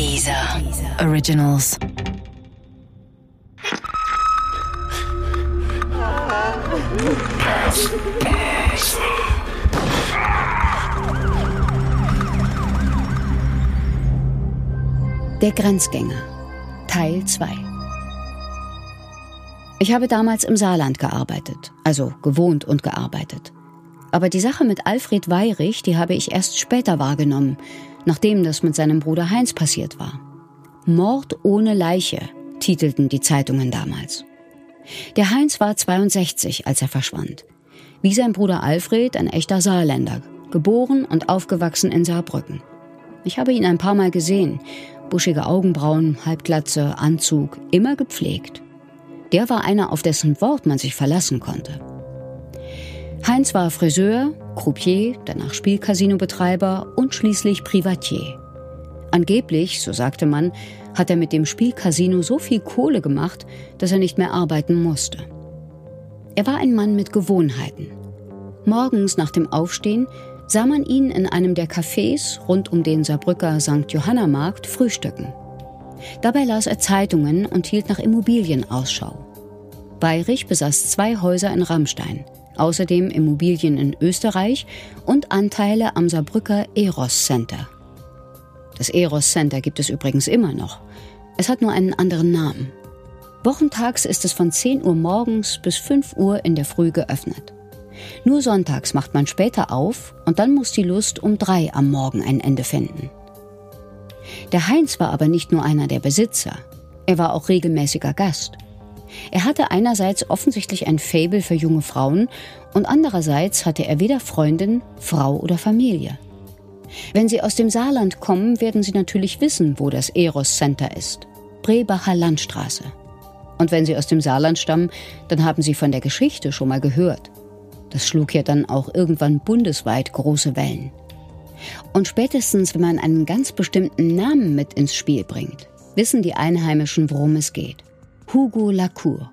Dieser Originals. Der Grenzgänger Teil 2 Ich habe damals im Saarland gearbeitet, also gewohnt und gearbeitet. Aber die Sache mit Alfred Weyrich, die habe ich erst später wahrgenommen, nachdem das mit seinem Bruder Heinz passiert war. Mord ohne Leiche, titelten die Zeitungen damals. Der Heinz war 62, als er verschwand. Wie sein Bruder Alfred, ein echter Saarländer, geboren und aufgewachsen in Saarbrücken. Ich habe ihn ein paar Mal gesehen. Buschige Augenbrauen, Halbglatze, Anzug, immer gepflegt. Der war einer, auf dessen Wort man sich verlassen konnte. Heinz war Friseur, Croupier, danach Spielcasinobetreiber und schließlich Privatier. Angeblich, so sagte man, hat er mit dem Spielcasino so viel Kohle gemacht, dass er nicht mehr arbeiten musste. Er war ein Mann mit Gewohnheiten. Morgens nach dem Aufstehen sah man ihn in einem der Cafés rund um den Saarbrücker St. Johanna Markt frühstücken. Dabei las er Zeitungen und hielt nach Immobilien Ausschau. Bayrich besaß zwei Häuser in Rammstein, außerdem Immobilien in Österreich und Anteile am Saarbrücker Eros Center. Das Eros Center gibt es übrigens immer noch. Es hat nur einen anderen Namen. Wochentags ist es von 10 Uhr morgens bis 5 Uhr in der Früh geöffnet. Nur sonntags macht man später auf und dann muss die Lust um drei am Morgen ein Ende finden. Der Heinz war aber nicht nur einer der Besitzer, er war auch regelmäßiger Gast. Er hatte einerseits offensichtlich ein Faible für junge Frauen und andererseits hatte er weder Freundin, Frau oder Familie. Wenn Sie aus dem Saarland kommen, werden Sie natürlich wissen, wo das Eros Center ist. Brebacher Landstraße. Und wenn Sie aus dem Saarland stammen, dann haben Sie von der Geschichte schon mal gehört. Das schlug ja dann auch irgendwann bundesweit große Wellen. Und spätestens, wenn man einen ganz bestimmten Namen mit ins Spiel bringt, wissen die Einheimischen, worum es geht. Hugo Lacour.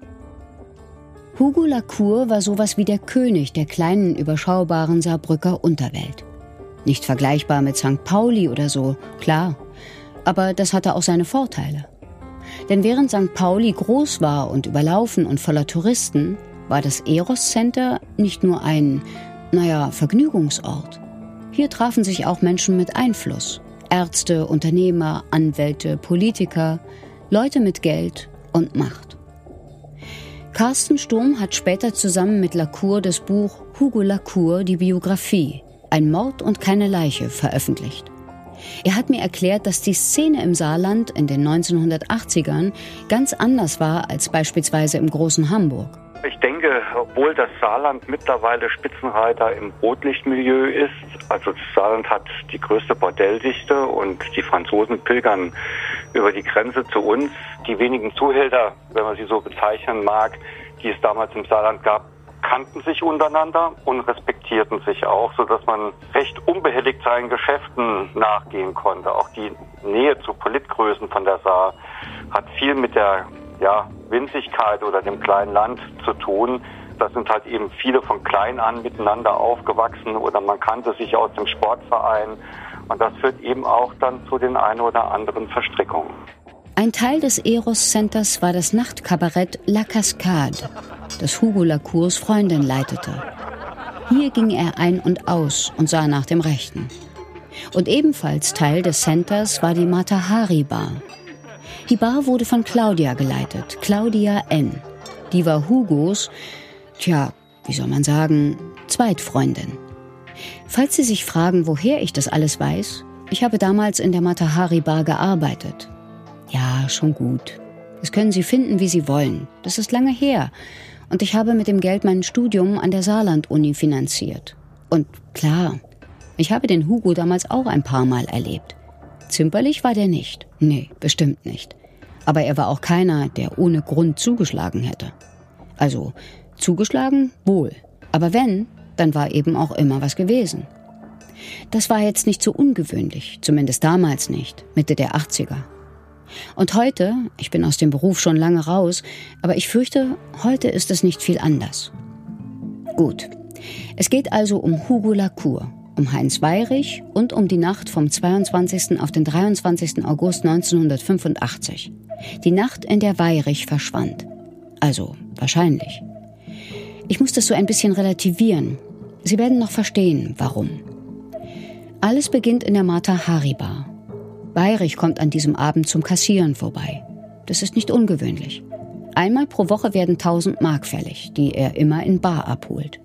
Hugo Lacour war sowas wie der König der kleinen, überschaubaren Saarbrücker Unterwelt. Nicht vergleichbar mit St. Pauli oder so, klar. Aber das hatte auch seine Vorteile. Denn während St. Pauli groß war und überlaufen und voller Touristen, war das Eros Center nicht nur ein, naja, Vergnügungsort. Hier trafen sich auch Menschen mit Einfluss. Ärzte, Unternehmer, Anwälte, Politiker, Leute mit Geld und Macht. Carsten Sturm hat später zusammen mit Lacour das Buch Hugo Lacour, die Biografie, ein Mord und keine Leiche veröffentlicht. Er hat mir erklärt, dass die Szene im Saarland in den 1980ern ganz anders war als beispielsweise im großen Hamburg. Ich obwohl das Saarland mittlerweile Spitzenreiter im Rotlichtmilieu ist, also das Saarland hat die größte Bordelldichte und die Franzosen pilgern über die Grenze zu uns. Die wenigen Zuhälter, wenn man sie so bezeichnen mag, die es damals im Saarland gab, kannten sich untereinander und respektierten sich auch, sodass man recht unbehelligt seinen Geschäften nachgehen konnte. Auch die Nähe zu Politgrößen von der Saar hat viel mit der ja, Winzigkeit oder dem kleinen Land zu tun. Das sind halt eben viele von klein an miteinander aufgewachsen oder man kannte sich aus dem Sportverein. Und das führt eben auch dann zu den ein oder anderen Verstrickungen. Ein Teil des Eros Centers war das Nachtkabarett La Cascade, das Hugo Lacours Freundin leitete. Hier ging er ein und aus und sah nach dem Rechten. Und ebenfalls Teil des Centers war die Matahari Bar. Die Bar wurde von Claudia geleitet, Claudia N. Die war Hugos, tja, wie soll man sagen, Zweitfreundin. Falls Sie sich fragen, woher ich das alles weiß, ich habe damals in der Matahari Bar gearbeitet. Ja, schon gut. Das können Sie finden, wie Sie wollen. Das ist lange her. Und ich habe mit dem Geld mein Studium an der Saarland-Uni finanziert. Und klar, ich habe den Hugo damals auch ein paar Mal erlebt. Zimperlich war der nicht. Nee, bestimmt nicht. Aber er war auch keiner, der ohne Grund zugeschlagen hätte. Also, zugeschlagen wohl. Aber wenn, dann war eben auch immer was gewesen. Das war jetzt nicht so ungewöhnlich, zumindest damals nicht, Mitte der 80er. Und heute, ich bin aus dem Beruf schon lange raus, aber ich fürchte, heute ist es nicht viel anders. Gut. Es geht also um Hugo Lacour, um Heinz Weyrich und um die Nacht vom 22. auf den 23. August 1985. Die Nacht, in der Weyrich verschwand. Also wahrscheinlich. Ich muss das so ein bisschen relativieren. Sie werden noch verstehen, warum. Alles beginnt in der Martha Hari Bar. Weyrich kommt an diesem Abend zum Kassieren vorbei. Das ist nicht ungewöhnlich. Einmal pro Woche werden 1000 Mark fällig, die er immer in Bar abholt.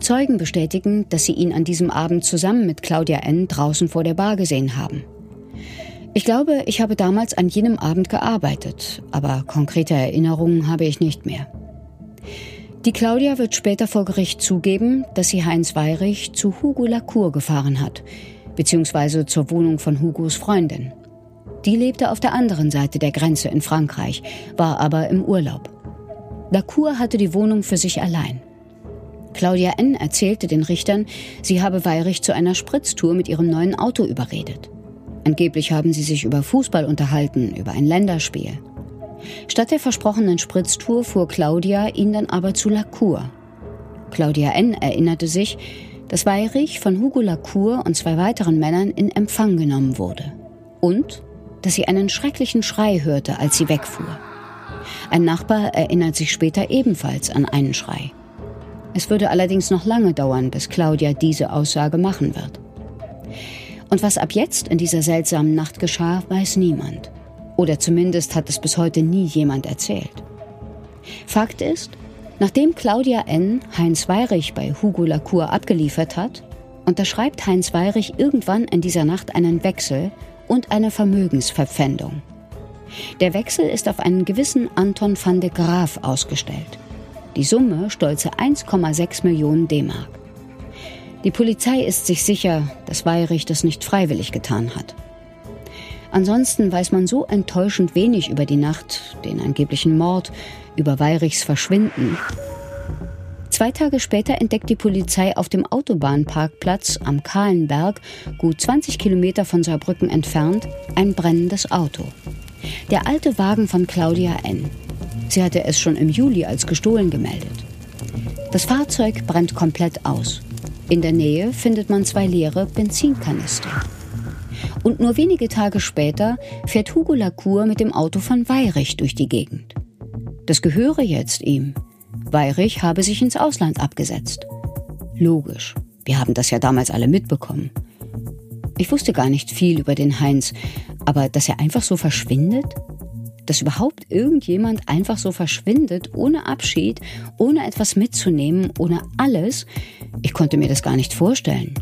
Zeugen bestätigen, dass sie ihn an diesem Abend zusammen mit Claudia N. draußen vor der Bar gesehen haben. Ich glaube, ich habe damals an jenem Abend gearbeitet, aber konkrete Erinnerungen habe ich nicht mehr. Die Claudia wird später vor Gericht zugeben, dass sie Heinz Weyrich zu Hugo Lacour gefahren hat, beziehungsweise zur Wohnung von Hugos Freundin. Die lebte auf der anderen Seite der Grenze in Frankreich, war aber im Urlaub. Lacour hatte die Wohnung für sich allein. Claudia N. erzählte den Richtern, sie habe Weyrich zu einer Spritztour mit ihrem neuen Auto überredet. Angeblich haben sie sich über Fußball unterhalten, über ein Länderspiel. Statt der versprochenen Spritztour fuhr Claudia ihn dann aber zu Lacour. Claudia N. erinnerte sich, dass Weyrich von Hugo Lacour und zwei weiteren Männern in Empfang genommen wurde. Und dass sie einen schrecklichen Schrei hörte, als sie wegfuhr. Ein Nachbar erinnert sich später ebenfalls an einen Schrei. Es würde allerdings noch lange dauern, bis Claudia diese Aussage machen wird. Und was ab jetzt in dieser seltsamen Nacht geschah, weiß niemand. Oder zumindest hat es bis heute nie jemand erzählt. Fakt ist, nachdem Claudia N. Heinz Weyrich bei Hugo Lacour abgeliefert hat, unterschreibt Heinz Weyrich irgendwann in dieser Nacht einen Wechsel und eine Vermögensverpfändung. Der Wechsel ist auf einen gewissen Anton van de Graaf ausgestellt. Die Summe stolze 1,6 Millionen D-Mark. Die Polizei ist sich sicher, dass Weyrich das nicht freiwillig getan hat. Ansonsten weiß man so enttäuschend wenig über die Nacht, den angeblichen Mord, über Weyrichs Verschwinden. Zwei Tage später entdeckt die Polizei auf dem Autobahnparkplatz am Kahlenberg, gut 20 Kilometer von Saarbrücken entfernt, ein brennendes Auto. Der alte Wagen von Claudia N. Sie hatte es schon im Juli als gestohlen gemeldet. Das Fahrzeug brennt komplett aus. In der Nähe findet man zwei leere Benzinkanister. Und nur wenige Tage später fährt Hugo Lacour mit dem Auto von Weyrich durch die Gegend. Das gehöre jetzt ihm. Weyrich habe sich ins Ausland abgesetzt. Logisch. Wir haben das ja damals alle mitbekommen. Ich wusste gar nicht viel über den Heinz, aber dass er einfach so verschwindet? Dass überhaupt irgendjemand einfach so verschwindet, ohne Abschied, ohne etwas mitzunehmen, ohne alles, ich konnte mir das gar nicht vorstellen.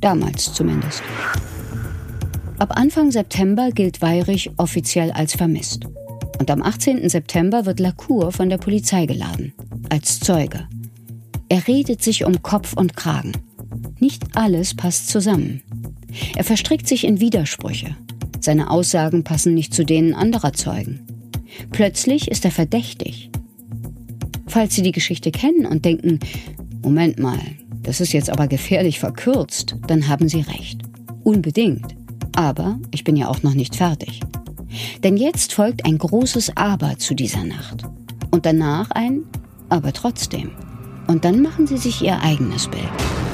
Damals zumindest. Ab Anfang September gilt Weyrich offiziell als vermisst. Und am 18. September wird Lacour von der Polizei geladen, als Zeuge. Er redet sich um Kopf und Kragen. Nicht alles passt zusammen. Er verstrickt sich in Widersprüche. Seine Aussagen passen nicht zu denen anderer Zeugen. Plötzlich ist er verdächtig. Falls Sie die Geschichte kennen und denken, Moment mal, das ist jetzt aber gefährlich verkürzt, dann haben Sie recht. Unbedingt. Aber ich bin ja auch noch nicht fertig. Denn jetzt folgt ein großes Aber zu dieser Nacht. Und danach ein Aber trotzdem. Und dann machen Sie sich Ihr eigenes Bild.